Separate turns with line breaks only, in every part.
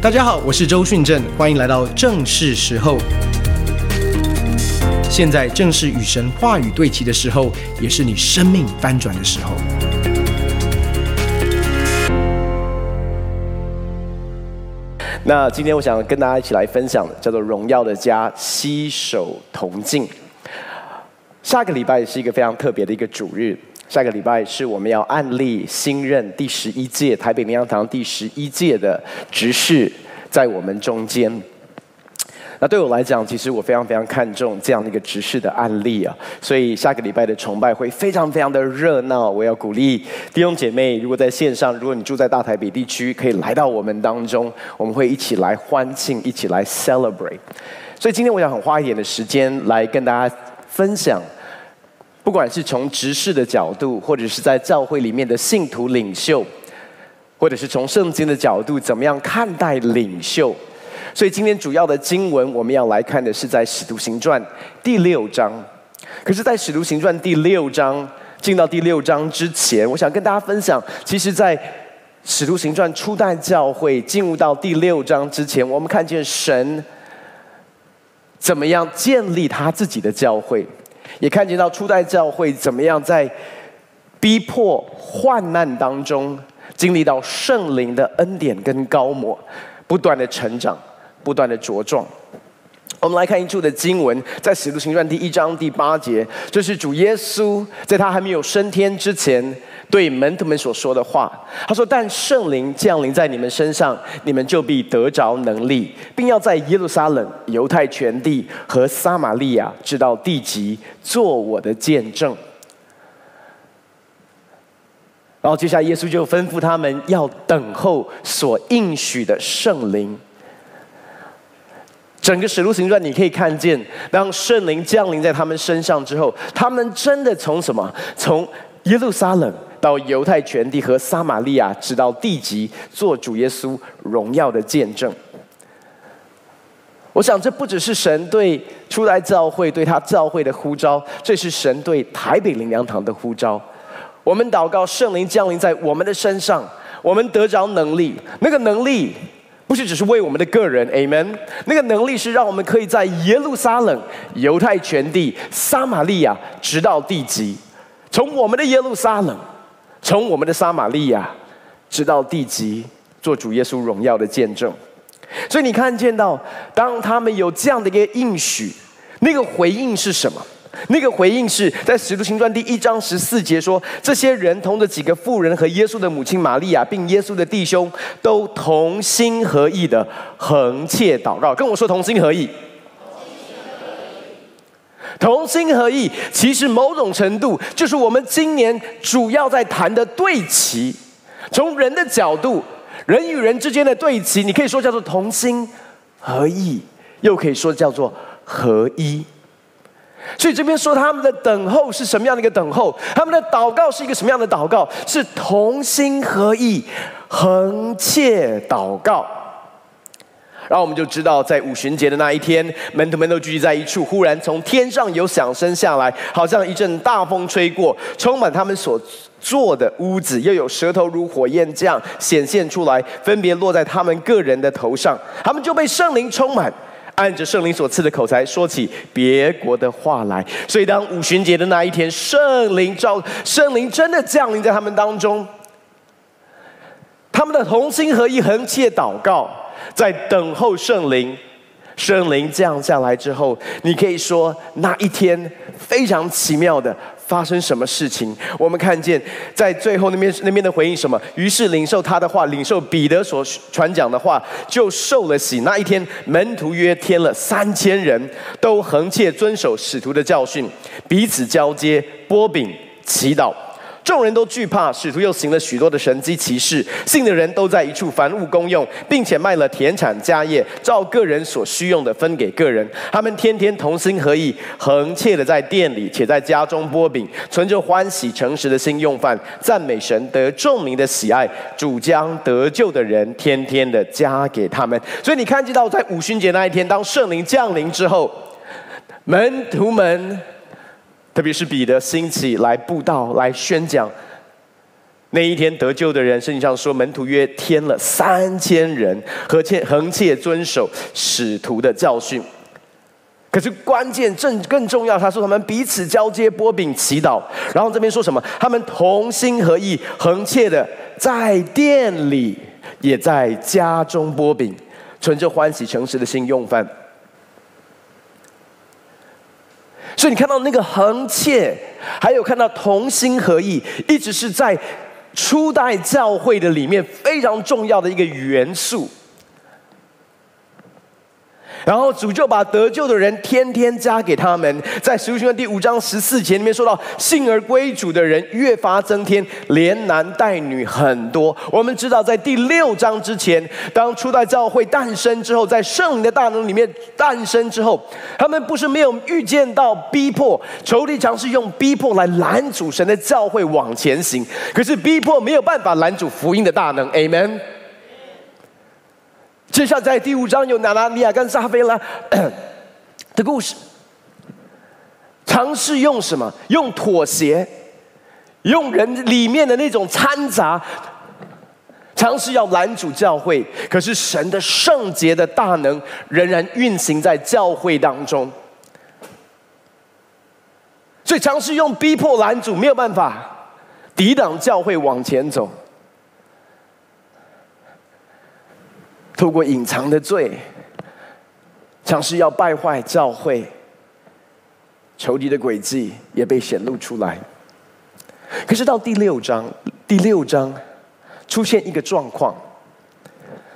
大家好，我是周训正，欢迎来到正是时候。现在正是与神话语对齐的时候，也是你生命翻转的时候。
那今天我想跟大家一起来分享的，叫做“荣耀的家，携手同进”。下个礼拜是一个非常特别的一个主日。下个礼拜是我们要案例新任第十一届台北灵粮堂第十一届的执事在我们中间。那对我来讲，其实我非常非常看重这样的一个执事的案例啊，所以下个礼拜的崇拜会非常非常的热闹。我要鼓励弟兄姐妹，如果在线上，如果你住在大台北地区，可以来到我们当中，我们会一起来欢庆，一起来 celebrate。所以今天我想很花一点的时间来跟大家分享。不管是从执事的角度，或者是在教会里面的信徒领袖，或者是从圣经的角度，怎么样看待领袖？所以今天主要的经文，我们要来看的是在《使徒行传》第六章。可是，在《使徒行传》第六章进到第六章之前，我想跟大家分享，其实，在《使徒行传》初代教会进入到第六章之前，我们看见神怎么样建立他自己的教会。也看见到初代教会怎么样在逼迫患难当中，经历到圣灵的恩典跟高摩，不断的成长，不断的茁壮。我们来看一处的经文，在使徒行传第一章第八节，这是主耶稣在他还没有升天之前。对门徒们所说的话，他说：“但圣灵降临在你们身上，你们就必得着能力，并要在耶路撒冷、犹太全地和撒玛利亚直到地极，做我的见证。”然后接下来，耶稣就吩咐他们要等候所应许的圣灵。整个使徒行传，你可以看见，当圣灵降临在他们身上之后，他们真的从什么？从耶路撒冷。到犹太全地和撒玛利亚，直到地极，做主耶稣荣耀的见证。我想，这不只是神对初代教会对他教会的呼召，这是神对台北灵粮堂的呼召。我们祷告，圣灵降临在我们的身上，我们得着能力。那个能力不是只是为我们的个人，Amen。那个能力是让我们可以在耶路撒冷、犹太全地、撒玛利亚，直到地极，从我们的耶路撒冷。从我们的撒玛利亚直到地极，做主耶稣荣耀的见证。所以你看见到，当他们有这样的一个应许，那个回应是什么？那个回应是在使徒行传第一章十四节说：这些人同着几个妇人和耶稣的母亲玛利亚，并耶稣的弟兄，都同心合意的恒切祷告。跟我说同心合意。同心合意，其实某种程度就是我们今年主要在谈的对齐。从人的角度，人与人之间的对齐，你可以说叫做同心合意，又可以说叫做合一。所以这边说他们的等候是什么样的一个等候？他们的祷告是一个什么样的祷告？是同心合意，恒切祷告。然后我们就知道，在五旬节的那一天，门徒们都聚集在一处。忽然从天上有响声下来，好像一阵大风吹过，充满他们所坐的屋子。又有舌头如火焰这样显现出来，分别落在他们个人的头上。他们就被圣灵充满，按着圣灵所赐的口才说起别国的话来。所以当五旬节的那一天，圣灵召圣灵真的降临在他们当中，他们的同心合一、恒切祷告。在等候圣灵，圣灵降下来之后，你可以说那一天非常奇妙的发生什么事情？我们看见在最后那边那边的回应什么？于是领受他的话，领受彼得所传讲的话，就受了洗。那一天门徒约添了三千人，都恒切遵守使徒的教训，彼此交接，波饼，祈祷。众人都惧怕，使徒又行了许多的神迹奇事，信的人都在一处，凡物公用，并且卖了田产家业，照个人所需用的分给个人。他们天天同心合意，恒切的在店里，且在家中擘饼，存着欢喜诚实的心用饭，赞美神，得众民的喜爱。主将得救的人天天的加给他们。所以你看见到在五旬节那一天，当圣灵降临之后，门徒们。特别是彼得兴起来布道、来宣讲，那一天得救的人，圣经上说门徒约添了三千人，和切恒切遵守使徒的教训。可是关键正更重要，他说他们彼此交接擘饼祈祷，然后这边说什么？他们同心合意，恒切的在店里，也在家中擘饼，存着欢喜诚实的心用饭。所以你看到那个恒切，还有看到同心合意，一直是在初代教会的里面非常重要的一个元素。然后主就把得救的人天天加给他们，在使徒行传第五章十四节里面说到，信而归主的人越发增添，连男带女很多。我们知道，在第六章之前，当初代教会诞生之后，在圣灵的大能里面诞生之后，他们不是没有预见到逼迫，仇敌尝试用逼迫来拦阻神的教会往前行，可是逼迫没有办法拦阻福音的大能。Amen。接下来在第五章有拿拿尼亚跟撒非拉的 故事，尝试用什么？用妥协，用人里面的那种掺杂，尝试要拦阻教会。可是神的圣洁的大能仍然运行在教会当中，所以尝试用逼迫拦阻，没有办法抵挡教会往前走。透过隐藏的罪，尝试要败坏教会，仇敌的诡计也被显露出来。可是到第六章，第六章出现一个状况，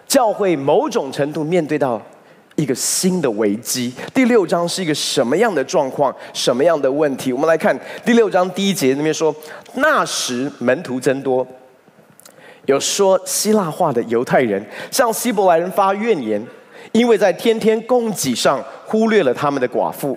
教会某种程度面对到一个新的危机。第六章是一个什么样的状况？什么样的问题？我们来看第六章第一节那边说：那时门徒增多。有说希腊话的犹太人向希伯来人发怨言，因为在天天供给上忽略了他们的寡妇。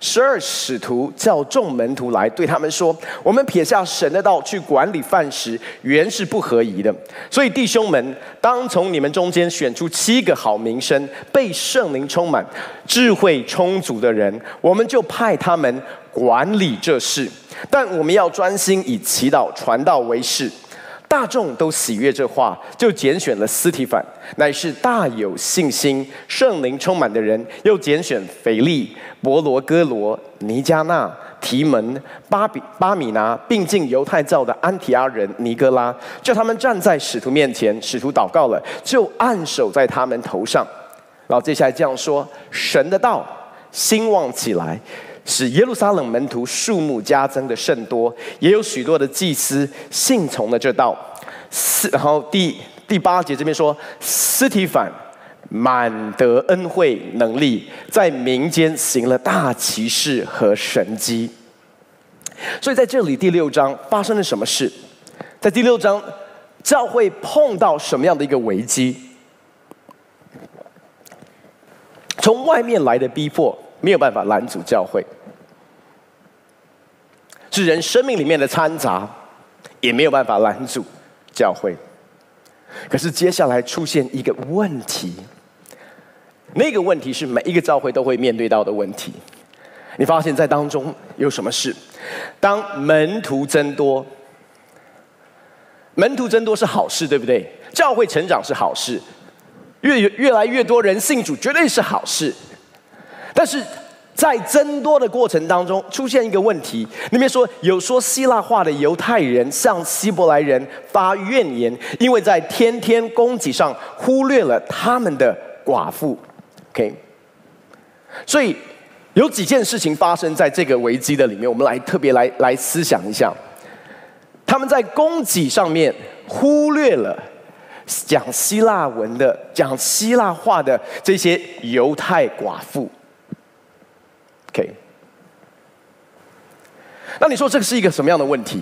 十二使徒叫众门徒来，对他们说：“我们撇下神的道去管理饭食，原是不合宜的。所以弟兄们，当从你们中间选出七个好名声、被圣灵充满、智慧充足的人，我们就派他们管理这事。但我们要专心以祈祷、传道为事。”大众都喜悦这话，就拣选了斯提反，乃是大有信心、圣灵充满的人；又拣选腓利、伯罗哥罗、尼加纳、提门、巴比、巴米拿，并进犹太教的安提阿人尼哥拉，叫他们站在使徒面前。使徒祷告了，就按手在他们头上。然后接下来这样说：神的道兴旺起来。使耶路撒冷门徒数目加增的甚多，也有许多的祭司信从了这道。四，然后第第八节这边说，司提反满得恩惠能力，在民间行了大奇事和神迹。所以在这里第六章发生了什么事？在第六章，教会碰到什么样的一个危机？从外面来的逼迫没有办法拦阻教会。是人生命里面的掺杂，也没有办法拦阻教会。可是接下来出现一个问题，那个问题是每一个教会都会面对到的问题。你发现在当中有什么事？当门徒增多，门徒增多是好事，对不对？教会成长是好事，越越来越多人信主，绝对是好事。但是。在增多的过程当中，出现一个问题。那边说有说希腊话的犹太人向希伯来人发怨言，因为在天天供给上忽略了他们的寡妇。OK，所以有几件事情发生在这个危机的里面，我们来特别来来思想一下。他们在供给上面忽略了讲希腊文的、讲希腊话的这些犹太寡妇。OK，那你说这个是一个什么样的问题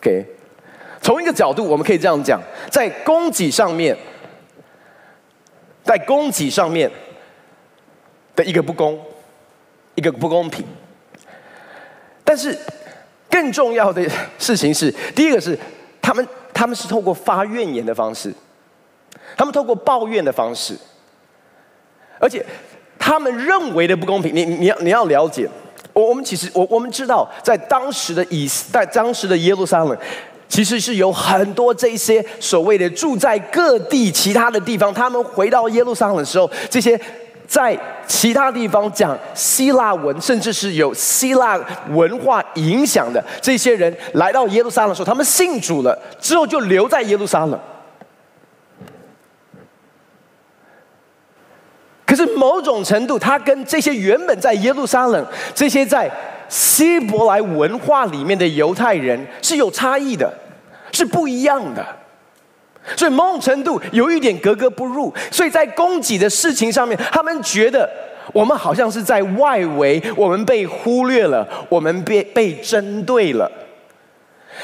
？OK，从一个角度，我们可以这样讲，在供给上面，在供给上面的一个不公，一个不公平。但是更重要的事情是，第一个是他们他们是透过发怨言的方式，他们透过抱怨的方式，而且。他们认为的不公平，你你要你要了解，我我们其实我我们知道，在当时的以在当时的耶路撒冷，其实是有很多这些所谓的住在各地其他的地方，他们回到耶路撒冷的时候，这些在其他地方讲希腊文，甚至是有希腊文化影响的这些人来到耶路撒冷的时候，他们信主了之后就留在耶路撒冷。可是某种程度，他跟这些原本在耶路撒冷、这些在希伯来文化里面的犹太人是有差异的，是不一样的。所以某种程度有一点格格不入。所以在供给的事情上面，他们觉得我们好像是在外围，我们被忽略了，我们被被针对了。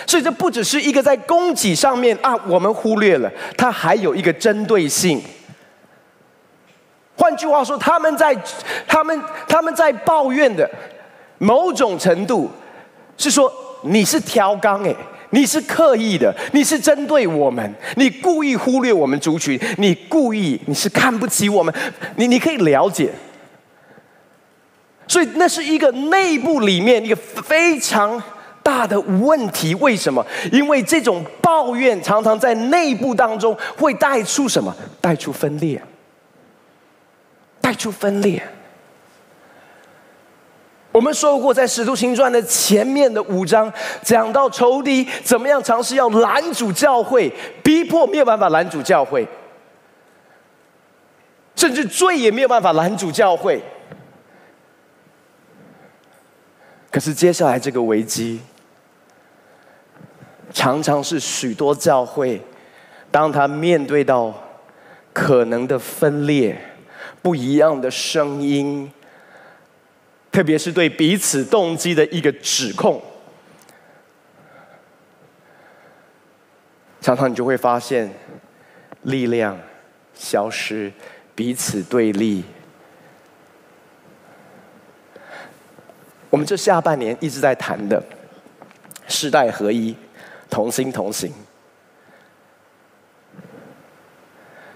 所以这不只是一个在供给上面啊，我们忽略了，它还有一个针对性。换句话说，他们在他们他们在抱怨的某种程度是说，你是挑缸诶，你是刻意的，你是针对我们，你故意忽略我们族群，你故意你是看不起我们，你你可以了解。所以那是一个内部里面一个非常大的问题。为什么？因为这种抱怨常常在内部当中会带出什么？带出分裂。带出分裂。我们说过，在《使徒行传》的前面的五章，讲到仇敌怎么样尝试要拦阻教会，逼迫没有办法拦阻教会，甚至罪也没有办法拦阻教会。可是接下来这个危机，常常是许多教会，当他面对到可能的分裂。不一样的声音，特别是对彼此动机的一个指控，常常你就会发现力量消失，彼此对立。我们这下半年一直在谈的世代合一、同心同行，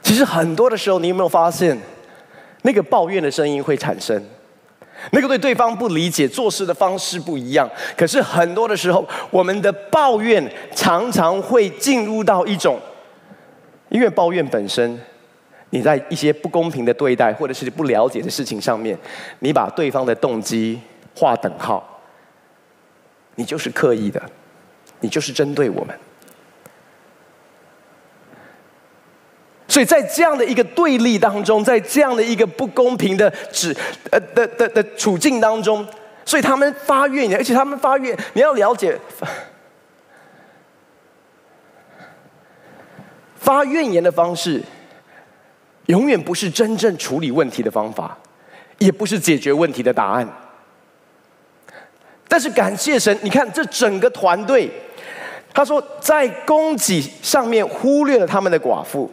其实很多的时候，你有没有发现？那个抱怨的声音会产生，那个对对方不理解、做事的方式不一样。可是很多的时候，我们的抱怨常常会进入到一种，因为抱怨本身，你在一些不公平的对待或者是不了解的事情上面，你把对方的动机划等号，你就是刻意的，你就是针对我们。所以在这样的一个对立当中，在这样的一个不公平的指呃的的的处境当中，所以他们发怨言，而且他们发怨，你要了解，发怨言的方式，永远不是真正处理问题的方法，也不是解决问题的答案。但是感谢神，你看这整个团队，他说在供给上面忽略了他们的寡妇。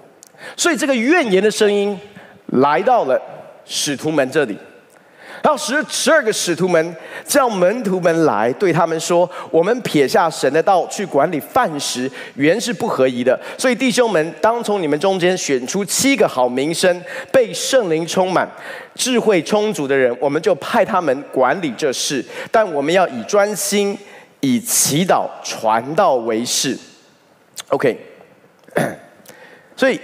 所以，这个怨言的声音来到了使徒们这里，然后十十二个使徒们叫门徒们来，对他们说：“我们撇下神的道去管理饭食，原是不合宜的。所以弟兄们，当从你们中间选出七个好名声、被圣灵充满、智慧充足的人，我们就派他们管理这事。但我们要以专心、以祈祷、传道为事。”OK，所以。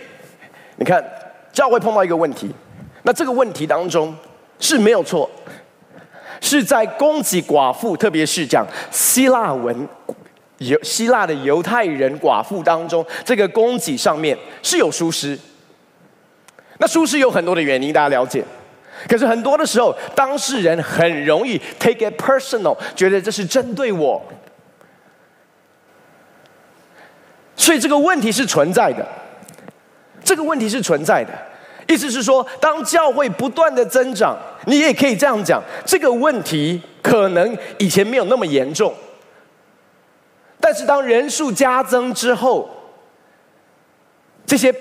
你看，教会碰到一个问题，那这个问题当中是没有错，是在供给寡妇，特别是讲希腊文、犹希腊的犹太人寡妇当中，这个供给上面是有疏失。那疏失有很多的原因，大家了解。可是很多的时候，当事人很容易 take it personal，觉得这是针对我，所以这个问题是存在的。这个问题是存在的，意思是说，当教会不断的增长，你也可以这样讲，这个问题可能以前没有那么严重，但是当人数加增之后，这些。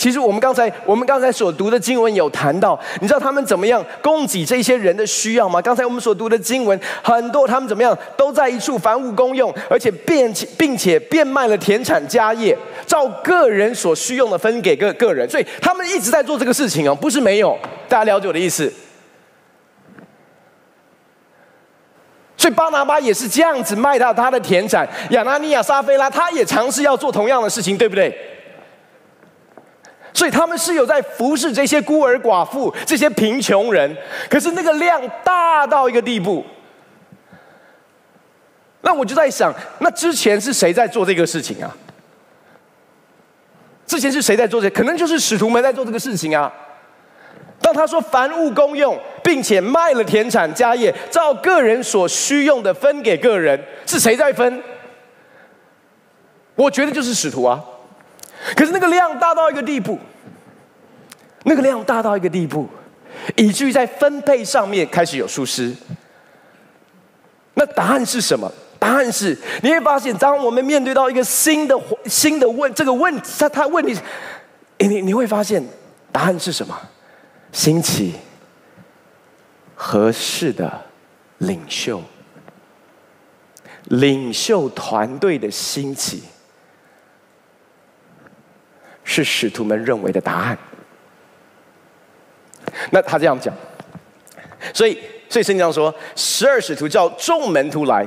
其实我们刚才我们刚才所读的经文有谈到，你知道他们怎么样供给这些人的需要吗？刚才我们所读的经文很多，他们怎么样都在一处凡物公用，而且变并且变卖了田产家业，照个人所需用的分给各个人，所以他们一直在做这个事情哦，不是没有，大家了解我的意思。所以巴拿巴也是这样子卖到他的田产。亚拿尼亚、撒非拉，他也尝试要做同样的事情，对不对？所以他们是有在服侍这些孤儿寡妇、这些贫穷人，可是那个量大到一个地步。那我就在想，那之前是谁在做这个事情啊？之前是谁在做这？可能就是使徒们在做这个事情啊。当他说凡物公用，并且卖了田产家业，照个人所需用的分给个人，是谁在分？我觉得就是使徒啊。可是那个量大到一个地步，那个量大到一个地步，以至于在分配上面开始有疏失。那答案是什么？答案是你会发现，当我们面对到一个新的新的问这个问题，他他问题，你你会发现答案是什么？兴起合适的领袖，领袖团队的兴起。是使徒们认为的答案。那他这样讲，所以所以圣经上说，十二使徒叫众门徒来，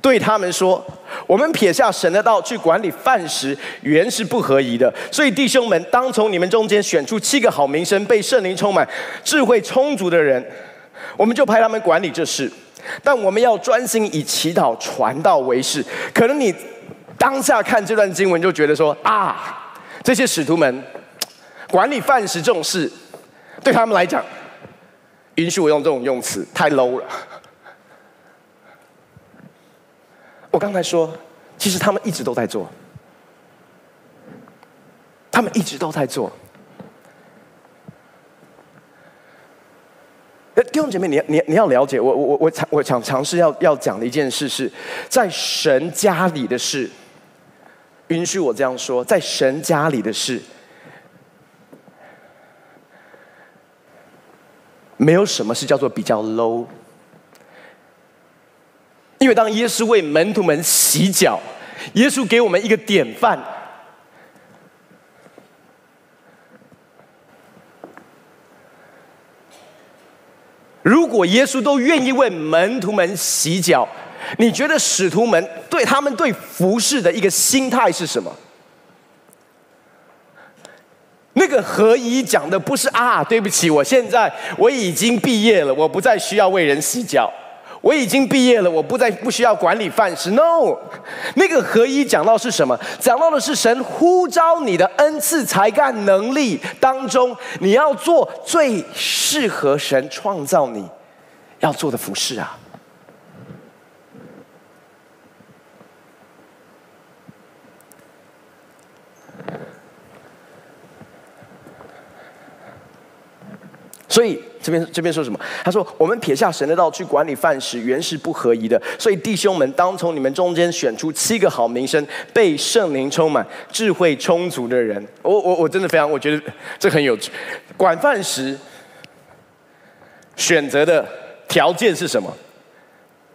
对他们说：“我们撇下神的道去管理饭食，原是不合宜的。所以弟兄们，当从你们中间选出七个好名声、被圣灵充满、智慧充足的人，我们就派他们管理这事。但我们要专心以祈祷传道为事。可能你当下看这段经文，就觉得说啊。”这些使徒们管理饭食这种事，对他们来讲，允许我用这种用词太 low 了。我刚才说，其实他们一直都在做，他们一直都在做。弟兄姐妹，你你你要了解，我我我我我想尝试要要讲的一件事是，在神家里的事。允许我这样说，在神家里的事，没有什么是叫做比较 low。因为当耶稣为门徒们洗脚，耶稣给我们一个典范。如果耶稣都愿意为门徒们洗脚，你觉得使徒们对他们对服侍的一个心态是什么？那个合一讲的不是啊，对不起，我现在我已经毕业了，我不再需要为人洗脚。我已经毕业了，我不再不需要管理饭食。No，那个合一讲到是什么？讲到的是神呼召你的恩赐、才干、能力当中，你要做最适合神创造你要做的服侍啊。所以这边这边说什么？他说：“我们撇下神的道去管理饭食，原是不合宜的。所以弟兄们，当从你们中间选出七个好名声、被圣灵充满、智慧充足的人。我”我我真的非常，我觉得这很有趣。管饭食选择的条件是什么？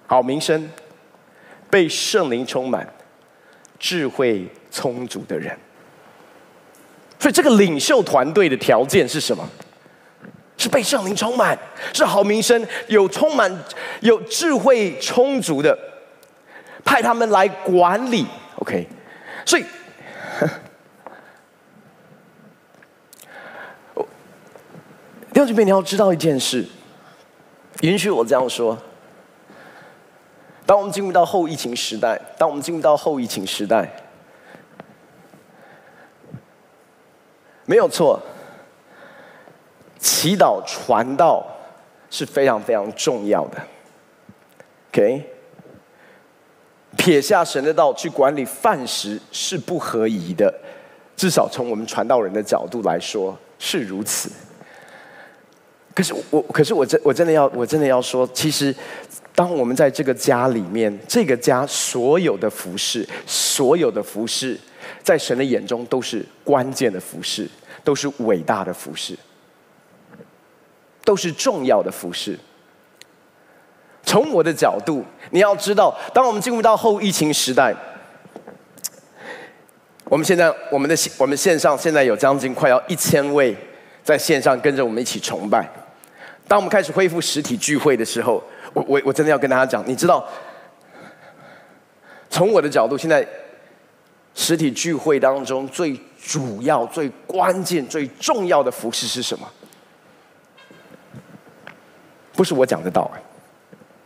好名声、被圣灵充满、智慧充足的人。所以这个领袖团队的条件是什么？是被圣灵充满，是好名声，有充满有智慧充足的，派他们来管理。OK，所以，弟兄姐妹，你要知道一件事，允许我这样说：当我们进入到后疫情时代，当我们进入到后疫情时代，没有错。祈祷传道是非常非常重要的，OK？撇下神的道去管理饭食是不合宜的，至少从我们传道人的角度来说是如此。可是我，可是我真我真的要我真的要说，其实当我们在这个家里面，这个家所有的服饰，所有的服饰，在神的眼中都是关键的服饰，都是伟大的服饰。都是重要的服事。从我的角度，你要知道，当我们进入到后疫情时代，我们现在我们的我们线上现在有将近快要一千位在线上跟着我们一起崇拜。当我们开始恢复实体聚会的时候，我我我真的要跟大家讲，你知道，从我的角度，现在实体聚会当中最主要、最关键、最重要的服事是什么？不是我讲的道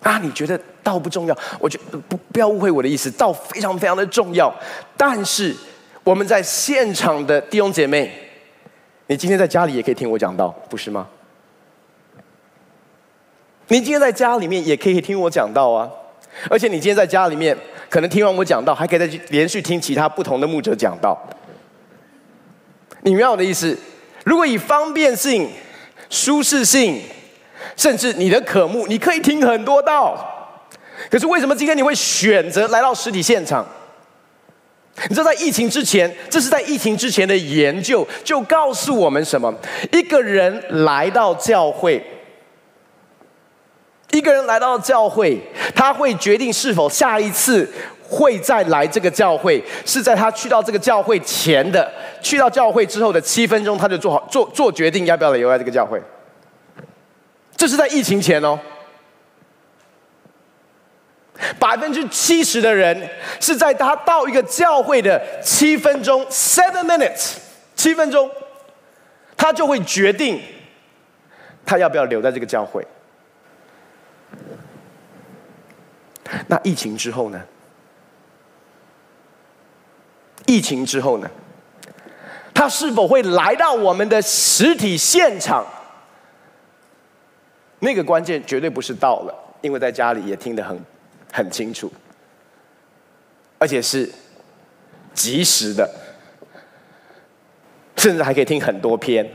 啊！你觉得道不重要？我觉得不不要误会我的意思，道非常非常的重要。但是我们在现场的弟兄姐妹，你今天在家里也可以听我讲道，不是吗？你今天在家里面也可以听我讲道啊！而且你今天在家里面，可能听完我讲道，还可以再去连续听其他不同的牧者讲道。你明白我的意思？如果以方便性、舒适性，甚至你的渴慕，你可以听很多道。可是为什么今天你会选择来到实体现场？你知道，在疫情之前，这是在疫情之前的研究，就告诉我们什么？一个人来到教会，一个人来到教会，他会决定是否下一次会再来这个教会，是在他去到这个教会前的，去到教会之后的七分钟，他就做好做做决定，要不要留在这个教会。这是在疫情前哦，百分之七十的人是在他到一个教会的七分钟 （seven minutes），七分钟，他就会决定他要不要留在这个教会。那疫情之后呢？疫情之后呢？他是否会来到我们的实体现场？那个关键绝对不是到了，因为在家里也听得很很清楚，而且是及时的，甚至还可以听很多篇。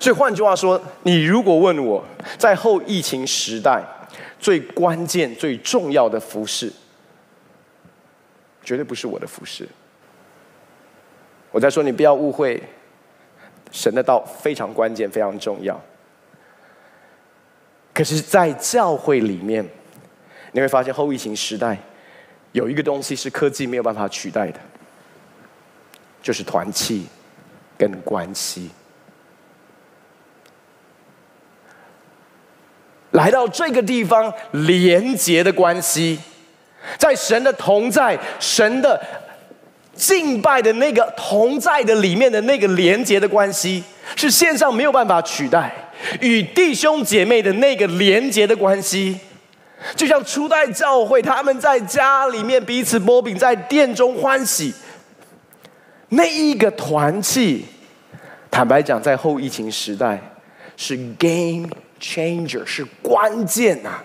所以换句话说，你如果问我在后疫情时代最关键、最重要的服饰，绝对不是我的服饰。我在说，你不要误会。神的道非常关键，非常重要。可是，在教会里面，你会发现后疫情时代有一个东西是科技没有办法取代的，就是团契跟关系。来到这个地方，连结的关系，在神的同在，神的。敬拜的那个同在的里面的那个连接的关系，是线上没有办法取代。与弟兄姐妹的那个连接的关系，就像初代教会，他们在家里面彼此擘饼，在殿中欢喜。那一个团契，坦白讲，在后疫情时代是 game changer，是关键呐、啊。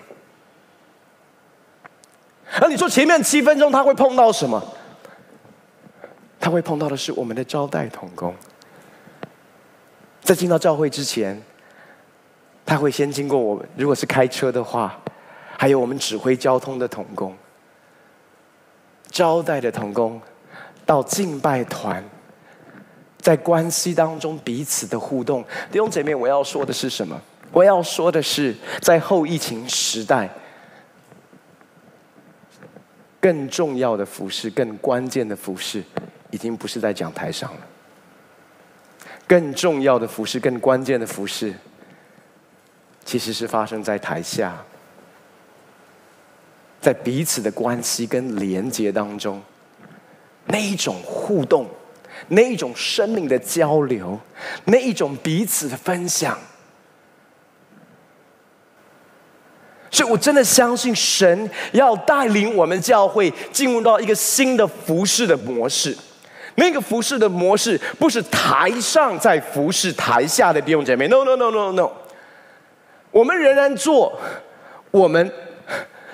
而你说前面七分钟他会碰到什么？他会碰到的是我们的招待童工，在进到教会之前，他会先经过我们。如果是开车的话，还有我们指挥交通的童工，招待的童工，到敬拜团，在关系当中彼此的互动。弟兄姐妹，我要说的是什么？我要说的是，在后疫情时代，更重要的服事，更关键的服事。已经不是在讲台上了，更重要的服事，更关键的服事，其实是发生在台下，在彼此的关系跟连接当中，那一种互动，那一种生命的交流，那一种彼此的分享，所以我真的相信神要带领我们教会进入到一个新的服事的模式。那个服事的模式不是台上在服侍台下的弟兄姐妹，no no no no no，我们仍然做我们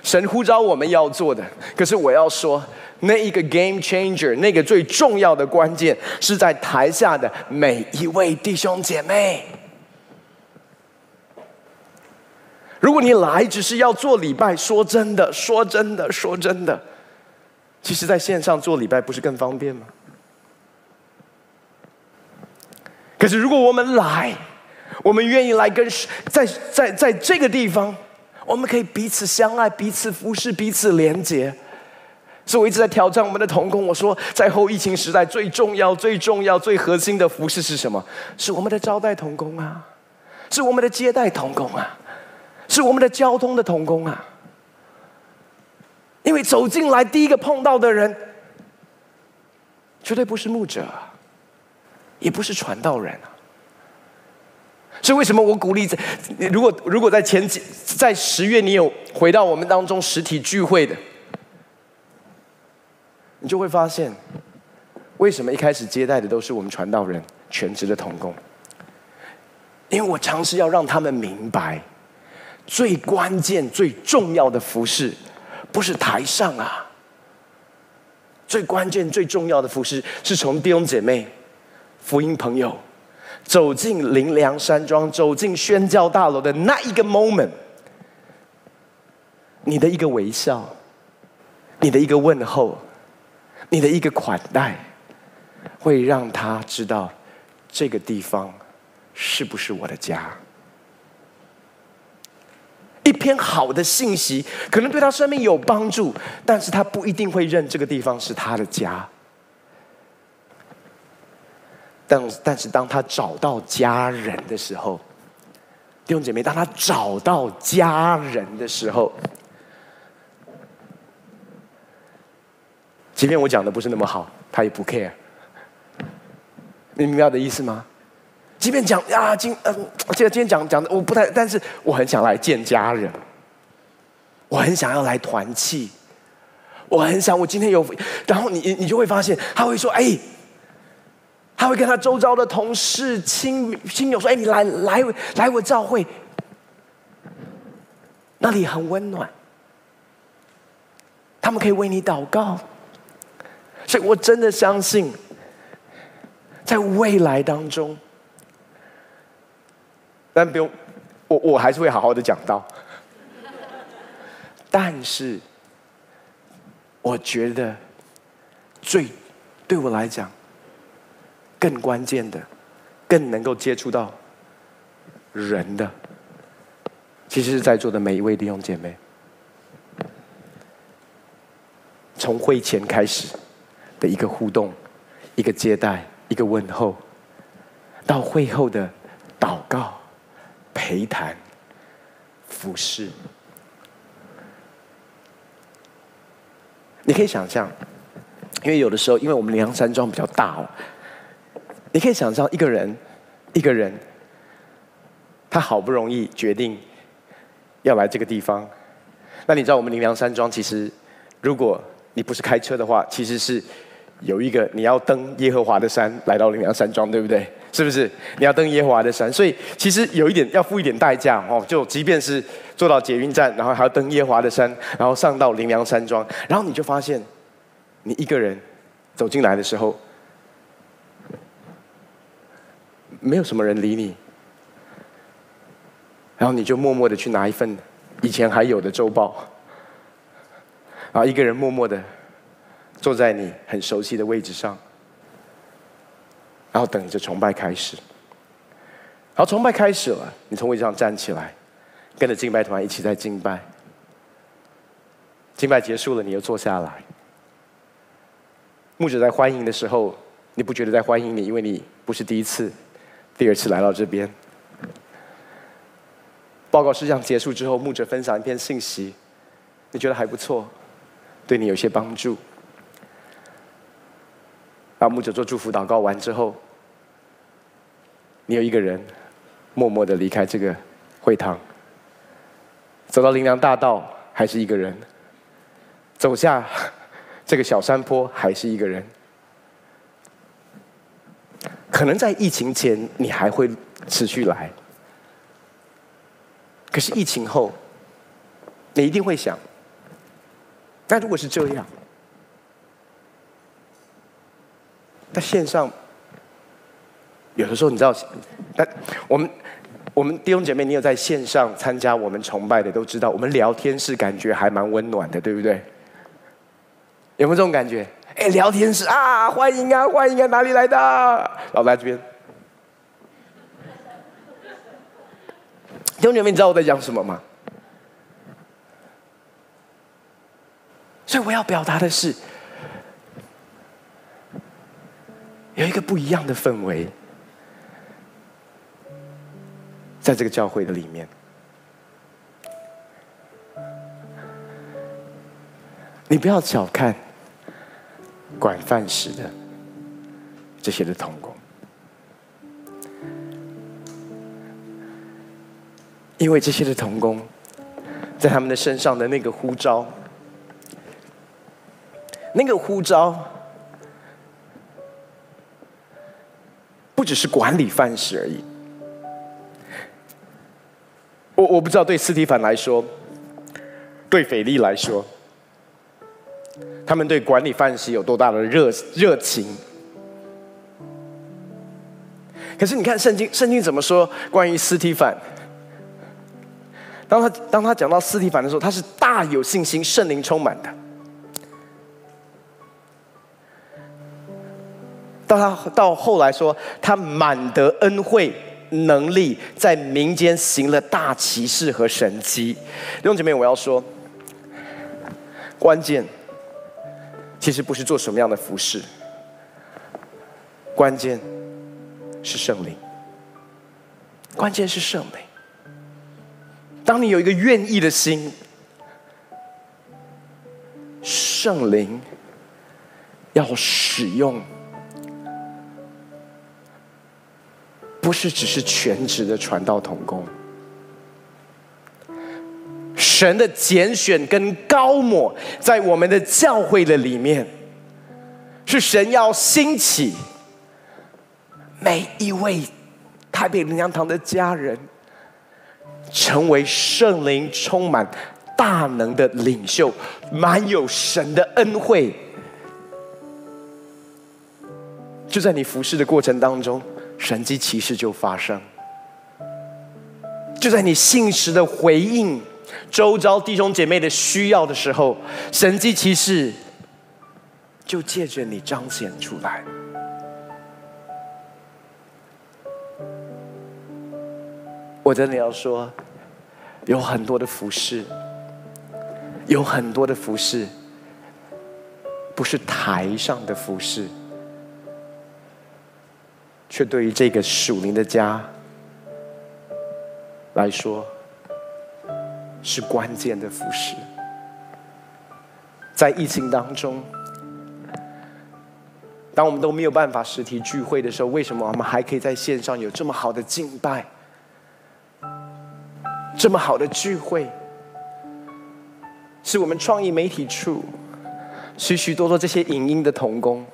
神呼召我们要做的。可是我要说，那一个 game changer，那个最重要的关键是在台下的每一位弟兄姐妹。如果你来只是要做礼拜，说真的，说真的，说真的，其实在线上做礼拜不是更方便吗？可是，如果我们来，我们愿意来跟在在在这个地方，我们可以彼此相爱、彼此服侍、彼此连结。所以我一直在挑战我们的同工。我说，在后疫情时代，最重要、最重要、最核心的服侍是什么？是我们的招待同工啊，是我们的接待同工啊，是我们的交通的同工啊。因为走进来第一个碰到的人，绝对不是牧者，也不是传道人啊。所以为什么我鼓励在，如果如果在前几在十月你有回到我们当中实体聚会的，你就会发现，为什么一开始接待的都是我们传道人全职的同工？因为我尝试要让他们明白，最关键、最重要的服事，不是台上啊。最关键、最重要的服事，是从弟兄姐妹、福音朋友。走进灵粮山庄，走进宣教大楼的那一个 moment，你的一个微笑，你的一个问候，你的一个款待，会让他知道这个地方是不是我的家。一篇好的信息可能对他生命有帮助，但是他不一定会认这个地方是他的家。但但是当他找到家人的时候，弟兄姐妹，当他找到家人的时候，即便我讲的不是那么好，他也不 care。你明白我的意思吗？即便讲啊，今嗯，这个今天讲讲的我不太，但是我很想来见家人，我很想要来团契，我很想我今天有，然后你你就会发现他会说，哎。他会跟他周遭的同事、亲亲友说：“哎，你来来来我教会，那里很温暖，他们可以为你祷告。”所以我真的相信，在未来当中，但不用，我我还是会好好的讲道。但是，我觉得最对我来讲。更关键的，更能够接触到人的，其实是在座的每一位弟兄姐妹。从会前开始的一个互动、一个接待、一个问候，到会后的祷告、陪谈、服侍，你可以想象，因为有的时候，因为我们梁山庄比较大哦。你可以想象一个人，一个人，他好不容易决定要来这个地方。那你知道我们灵粮山庄其实，如果你不是开车的话，其实是有一个你要登耶和华的山来到灵粮山庄，对不对？是不是？你要登耶和华的山，所以其实有一点要付一点代价哦。就即便是坐到捷运站，然后还要登耶和华的山，然后上到灵粮山庄，然后你就发现，你一个人走进来的时候。没有什么人理你，然后你就默默的去拿一份以前还有的周报，然后一个人默默的坐在你很熟悉的位置上，然后等着崇拜开始。然后崇拜开始了，你从位置上站起来，跟着敬拜团一起在敬拜。敬拜结束了，你又坐下来。牧者在欢迎的时候，你不觉得在欢迎你，因为你不是第一次。第二次来到这边，报告事项结束之后，牧者分享一篇信息，你觉得还不错，对你有些帮助。然后牧者做祝福祷告完之后，你有一个人默默的离开这个会堂，走到灵粮大道还是一个人，走下这个小山坡还是一个人。可能在疫情前，你还会持续来。可是疫情后，你一定会想：那如果是这样，那线上，有的时候你知道，那我们我们弟兄姐妹，你有在线上参加我们崇拜的，都知道，我们聊天是感觉还蛮温暖的，对不对？有没有这种感觉？哎，聊天室啊，欢迎啊，欢迎啊，哪里来的？老来这边。兄弟们，你知道我在讲什么吗？所以我要表达的是，有一个不一样的氛围，在这个教会的里面，你不要小看管饭食的这些的童工，因为这些的童工在他们的身上的那个呼召，那个呼召不只是管理饭食而已。我我不知道对斯蒂凡来说，对腓利来说，他们对管理范式有多大的热热情？可是你看圣经，圣经怎么说关于斯提反？当他当他讲到斯提反的时候，他是大有信心，圣灵充满的。到他到后来说，他满得恩惠。能力在民间行了大奇事和神迹，弟兄姐妹，我要说，关键其实不是做什么样的服事，关键是圣灵，关键是圣灵。当你有一个愿意的心，圣灵要使用。不是只是全职的传道同工，神的拣选跟高抹在我们的教会的里面，是神要兴起每一位台北灵粮堂的家人，成为圣灵充满大能的领袖，满有神的恩惠，就在你服侍的过程当中。神迹奇事就发生，就在你信实的回应周遭弟兄姐妹的需要的时候，神迹奇事就借着你彰显出来。我真的要说，有很多的服饰，有很多的服饰，不是台上的服饰。却对于这个属灵的家来说，是关键的服事。在疫情当中，当我们都没有办法实体聚会的时候，为什么我们还可以在线上有这么好的敬拜，这么好的聚会？是我们创意媒体处许许多多这些影音的同工。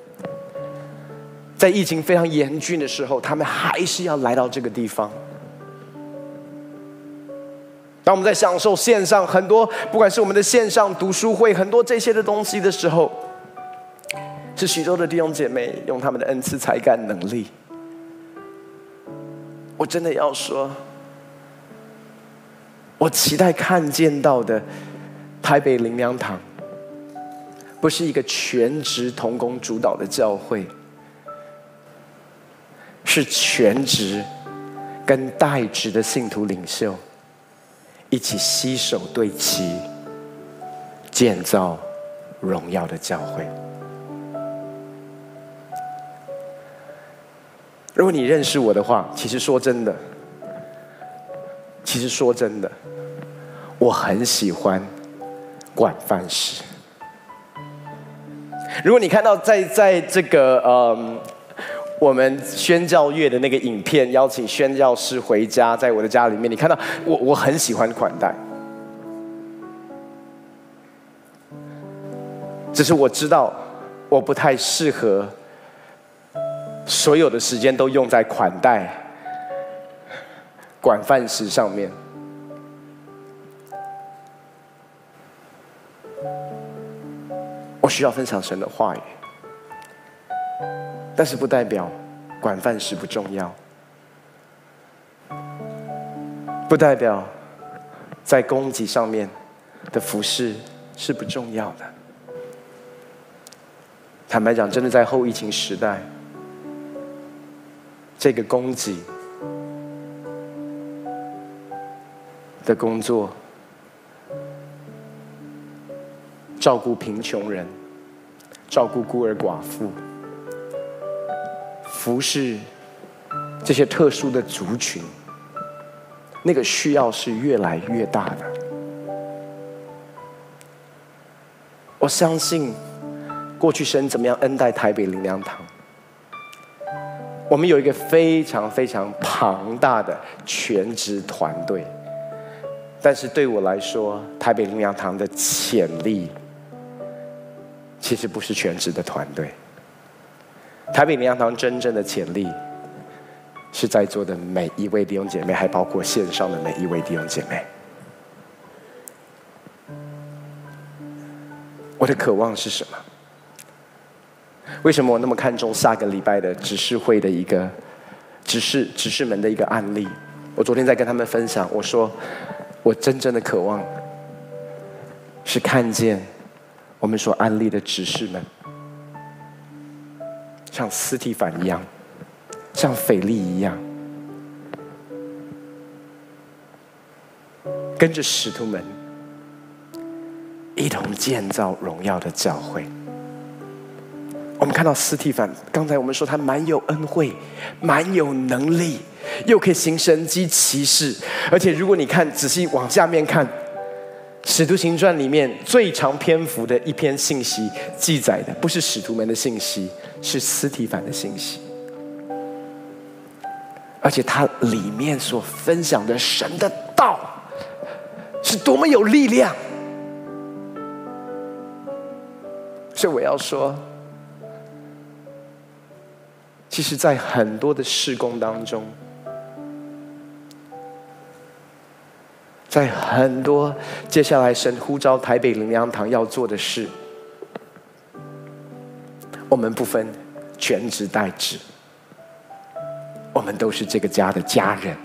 在疫情非常严峻的时候，他们还是要来到这个地方。当我们在享受线上很多，不管是我们的线上读书会，很多这些的东西的时候，是许多的弟兄姐妹用他们的恩赐、才干、能力。我真的要说，我期待看见到的台北灵粮堂，不是一个全职同工主导的教会。是全职跟代职的信徒领袖一起携手对齐，建造荣耀的教会。如果你认识我的话，其实说真的，其实说真的，我很喜欢管饭食。如果你看到在在这个嗯。我们宣教月的那个影片，邀请宣教师回家，在我的家里面，你看到我，我很喜欢款待。只是我知道，我不太适合所有的时间都用在款待、管饭食上面。我需要分享神的话语。但是不代表管饭食不重要，不代表在供给上面的服饰是不重要的。坦白讲，真的在后疫情时代，这个供给的工作，照顾贫穷人，照顾孤儿寡妇。服侍这些特殊的族群，那个需要是越来越大的。我相信，过去神怎么样恩待台北灵粮堂，我们有一个非常非常庞大的全职团队。但是对我来说，台北灵粮堂的潜力，其实不是全职的团队。台北灵粮堂真正的潜力，是在座的每一位弟兄姐妹，还包括线上的每一位弟兄姐妹。我的渴望是什么？为什么我那么看重下个礼拜的执事会的一个执事执事们的一个案例？我昨天在跟他们分享，我说。我真正的渴望是看见我们所安利的执事们，像斯蒂凡一样，像腓利一样，跟着使徒们一同建造荣耀的教会。我们看到斯蒂凡，刚才我们说他蛮有恩惠，蛮有能力。又可以行神迹奇事，而且如果你看仔细往下面看，《使徒行传》里面最长篇幅的一篇信息记载的，不是使徒们的信息，是司提凡的信息。而且他里面所分享的神的道，是多么有力量。所以我要说，其实，在很多的事工当中。在很多接下来神呼召台北灵粮堂要做的事，我们不分全职代职，我们都是这个家的家人，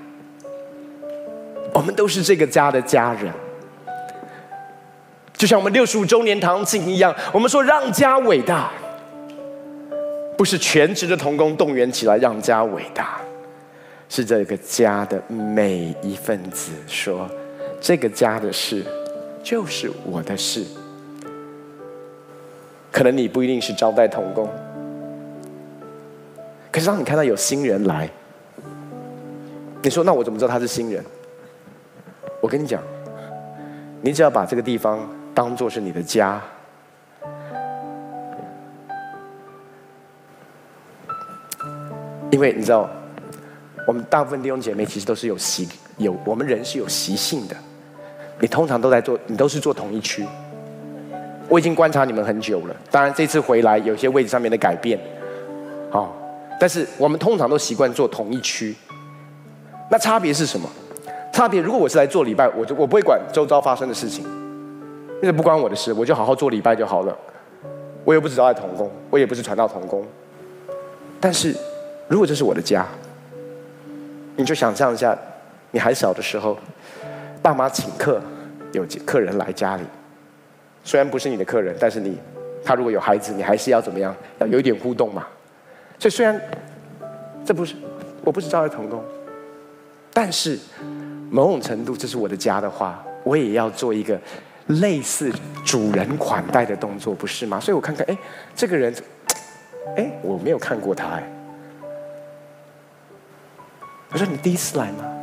我们都是这个家的家人，就像我们六十五周年堂庆一样，我们说让家伟大，不是全职的同工动员起来让家伟大，是这个家的每一份子说。这个家的事，就是我的事。可能你不一定是招待童工，可是当你看到有新人来，你说：“那我怎么知道他是新人？”我跟你讲，你只要把这个地方当做是你的家，因为你知道，我们大部分弟兄姐妹其实都是有习有，我们人是有习性的。你通常都在做，你都是做同一区。我已经观察你们很久了。当然这次回来有些位置上面的改变，哦，但是我们通常都习惯做同一区。那差别是什么？差别如果我是来做礼拜，我就我不会管周遭发生的事情，因为不关我的事，我就好好做礼拜就好了。我又不知道在同工，我也不是传道同工。但是如果这是我的家，你就想象一下，你还小的时候。爸妈请客，有客人来家里，虽然不是你的客人，但是你，他如果有孩子，你还是要怎么样？要有一点互动嘛。所以虽然这不是，我不是招待童工，但是某种程度这是我的家的话，我也要做一个类似主人款待的动作，不是吗？所以我看看，哎，这个人，哎，我没有看过他，哎。我说你第一次来吗？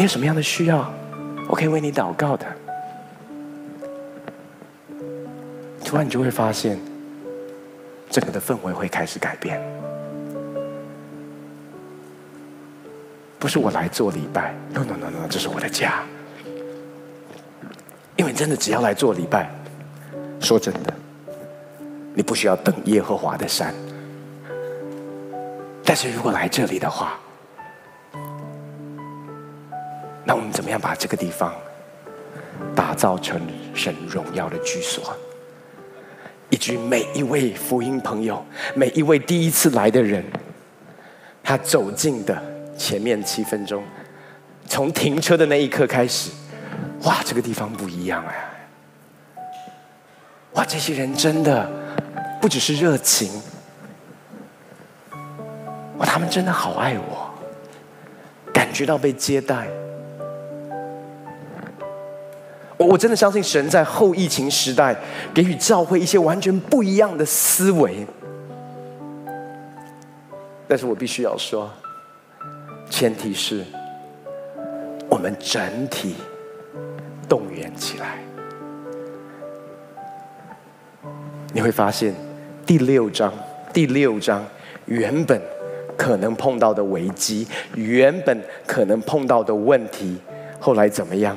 你有什么样的需要，我可以为你祷告的。突然你就会发现，整个的氛围会开始改变。不是我来做礼拜，no no no no，这是我的家。因为真的只要来做礼拜，说真的，你不需要等耶和华的山。但是如果来这里的话，那我们怎么样把这个地方打造成神荣耀的居所？以及每一位福音朋友，每一位第一次来的人，他走进的前面七分钟，从停车的那一刻开始，哇，这个地方不一样哎！哇，这些人真的不只是热情，哇，他们真的好爱我，感觉到被接待。我我真的相信神在后疫情时代给予教会一些完全不一样的思维。但是我必须要说，前提是我们整体动员起来。你会发现，第六章，第六章原本可能碰到的危机，原本可能碰到的问题，后来怎么样？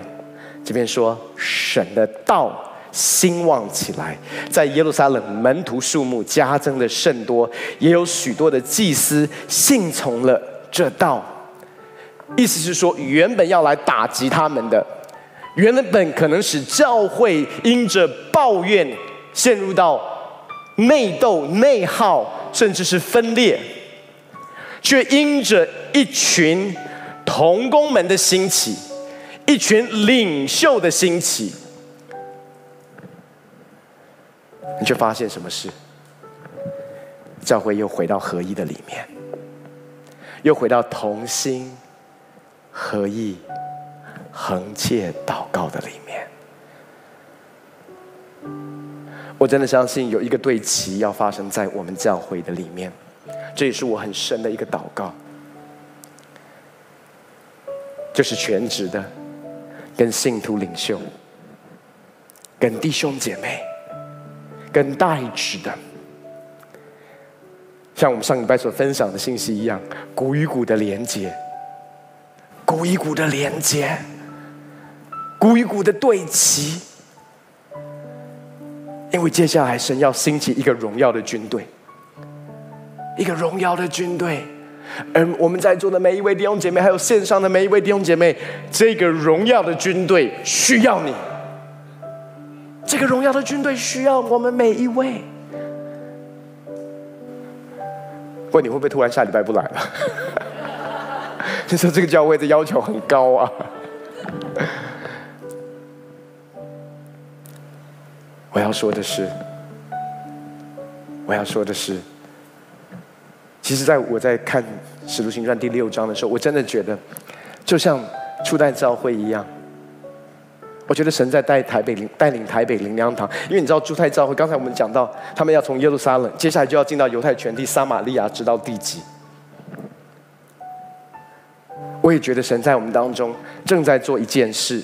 这边说神的道兴旺起来，在耶路撒冷门徒数目加增的甚多，也有许多的祭司信从了这道。意思是说，原本要来打击他们的，原本可能使教会因着抱怨。陷入到内斗、内耗，甚至是分裂，却因着一群同工们的兴起，一群领袖的兴起，你却发现什么事？教会又回到合一的里面，又回到同心合意、恒切祷告的里面。我真的相信有一个对齐要发生在我们教会的里面，这也是我很深的一个祷告，就是全职的、跟信徒领袖、跟弟兄姐妹、跟代职的，像我们上礼拜所分享的信息一样，骨与骨的连接，骨与骨的连接，骨与骨的对齐。因为接下来神要兴起一个荣耀的军队，一个荣耀的军队，而我们在座的每一位弟兄姐妹，还有线上的每一位弟兄姐妹，这个荣耀的军队需要你，这个荣耀的军队需要我们每一位。问你会不会突然下礼拜不来了？你说这个教会的要求很高啊。我要说的是，我要说的是，其实在我在看《使徒行传》第六章的时候，我真的觉得，就像初代教会一样，我觉得神在带台北领带领台北灵粮堂，因为你知道初代教会，刚才我们讲到，他们要从耶路撒冷，接下来就要进到犹太全地撒玛利亚，直到地极。我也觉得神在我们当中正在做一件事。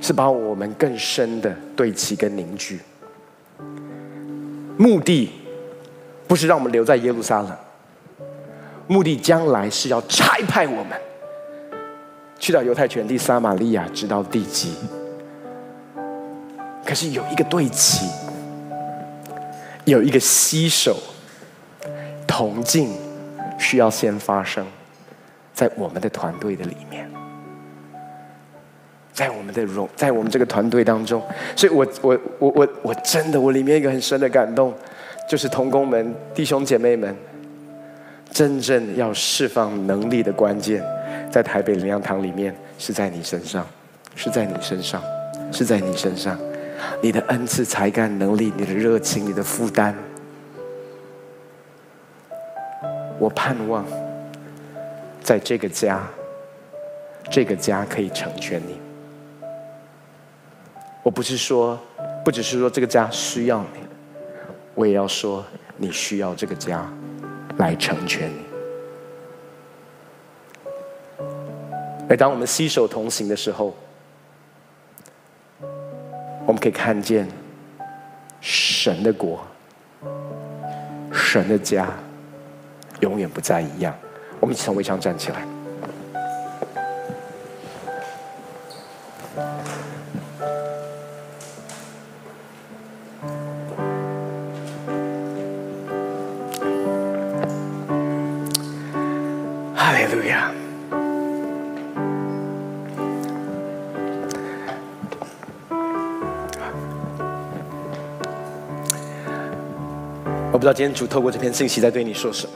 是把我们更深的对齐跟凝聚，目的不是让我们留在耶路撒冷，目的将来是要差派我们去到犹太全地、撒玛利亚，直到地极。可是有一个对齐，有一个携手同进，需要先发生在我们的团队的里面。在我们的荣，在我们这个团队当中，所以我我我我我真的，我里面一个很深的感动，就是同工们、弟兄姐妹们，真正要释放能力的关键，在台北灵粮堂里面，是在你身上，是在你身上，是在你身上，你的恩赐、才干、能力、你的热情、你的负担，我盼望，在这个家，这个家可以成全你。我不是说，不只是说这个家需要你，我也要说你需要这个家来成全你。而当我们携手同行的时候，我们可以看见神的国、神的家永远不再一样。我们一起从围墙站起来。我不知道今天主透过这篇信息在对你说什么。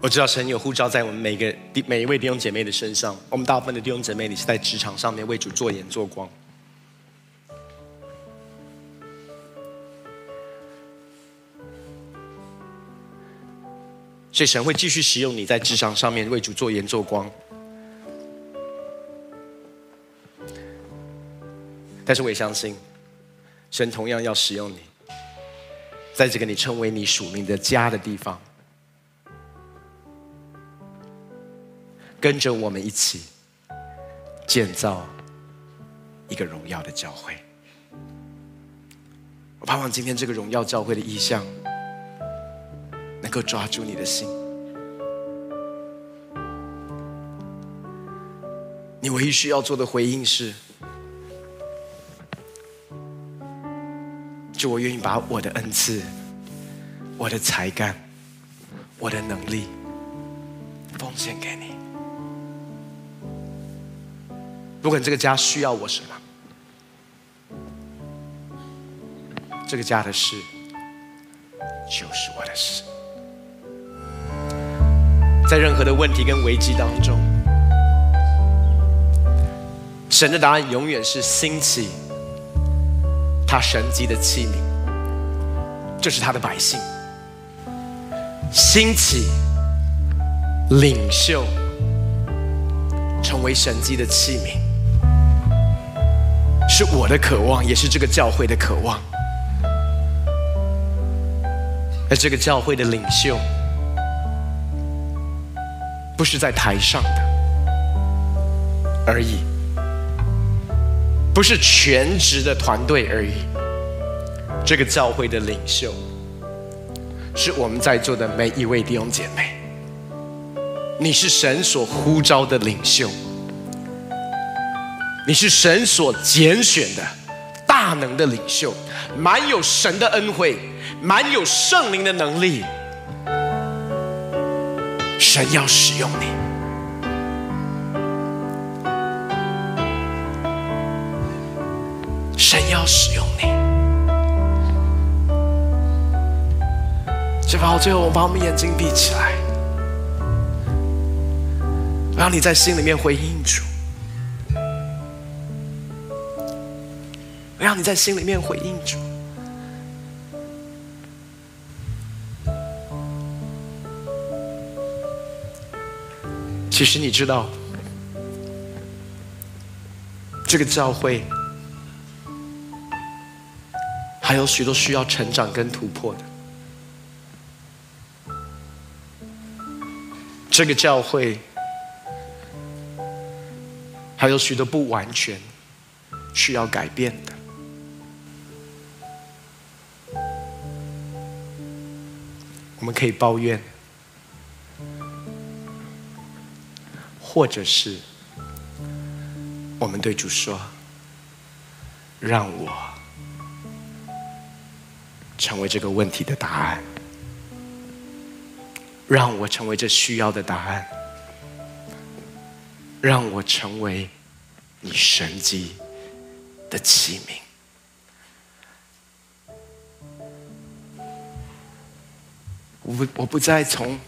我知道神有呼召在我们每个每一位弟兄姐妹的身上。我们大部分的弟兄姐妹，你是在职场上面为主做盐做光。所以神会继续使用你在职场上面为主做盐做光。但是我也相信，神同样要使用你，在这个你称为你属灵的家的地方，跟着我们一起建造一个荣耀的教会。我盼望今天这个荣耀教会的意象，能够抓住你的心。你唯一需要做的回应是。就我愿意把我的恩赐、我的才干、我的能力奉献给你。不管这个家需要我什么，这个家的事就是我的事。在任何的问题跟危机当中，神的答案永远是兴起。他神迹的器皿，这是他的百姓兴起领袖，成为神迹的器皿，是我的渴望，也是这个教会的渴望。而这个教会的领袖，不是在台上的而已。不是全职的团队而已，这个教会的领袖是我们在座的每一位弟兄姐妹。你是神所呼召的领袖，你是神所拣选的大能的领袖，满有神的恩惠，满有圣灵的能力，神要使用你。神要使用你，就把最后我把我们眼睛闭起来，我让你在心里面回应主，让你在心里面回应主。其实你知道，这个教会。还有许多需要成长跟突破的，这个教会还有许多不完全需要改变的。我们可以抱怨，或者是我们对主说：“让我。”成为这个问题的答案，让我成为这需要的答案，让我成为你神迹的器皿。我不，我不再从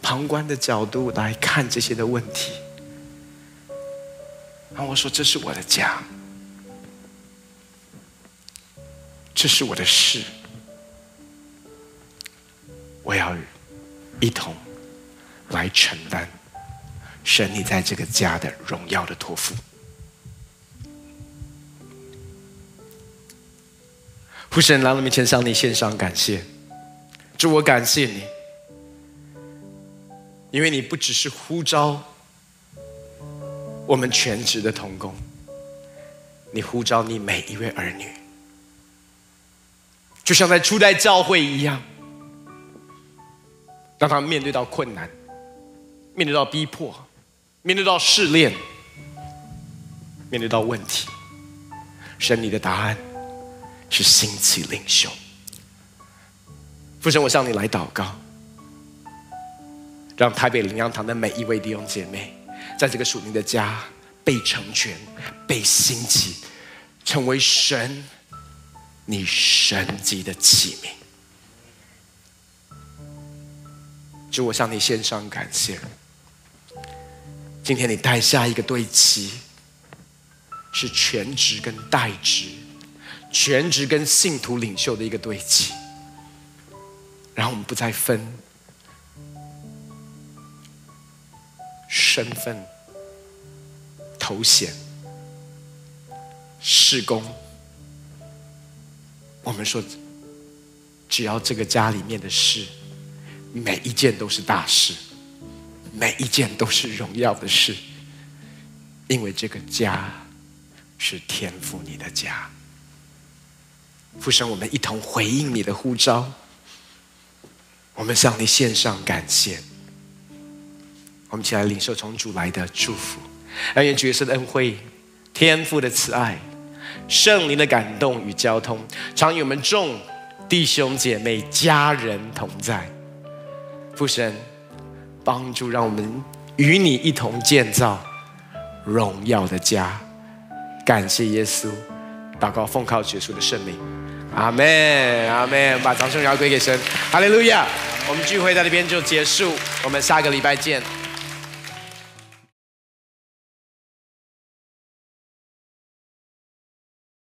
旁观的角度来看这些的问题，然后我说：“这是我的家。”这是我的事，我要一同来承担神你在这个家的荣耀的托付。父神来了面前向你献上感谢，主我感谢你，因为你不只是呼召我们全职的同工，你呼召你每一位儿女。就像在初代教会一样，当他们面对到困难，面对到逼迫，面对到试炼，面对到问题，神你的答案是兴起领袖。父神，我向你来祷告，让台北灵羊堂的每一位弟兄姐妹，在这个属灵的家被成全、被兴起，成为神。你神迹的器皿，主，我向你献上感谢。今天你带下一个对齐，是全职跟代职，全职跟信徒领袖的一个对齐。然后我们不再分身份、头衔、
事工，我们说，只要这个家里面的事，每一件都是大事，每一件都是荣耀的事，因为这个家是天父你的家。父神，我们一同回应你的呼召，我们向你献上感谢。我们起来领受从主来的祝福，愿角色的恩惠、天父的慈爱、圣灵的感动与交通，常与我们众弟兄姐妹、家人同在。父神，帮助让我们与你一同建造荣耀的家。感谢耶稣，祷告奉靠耶稣的圣名，阿门，阿门。把掌声要归给神，哈利路亚。我们聚会在这边就结束，我们下个礼拜见。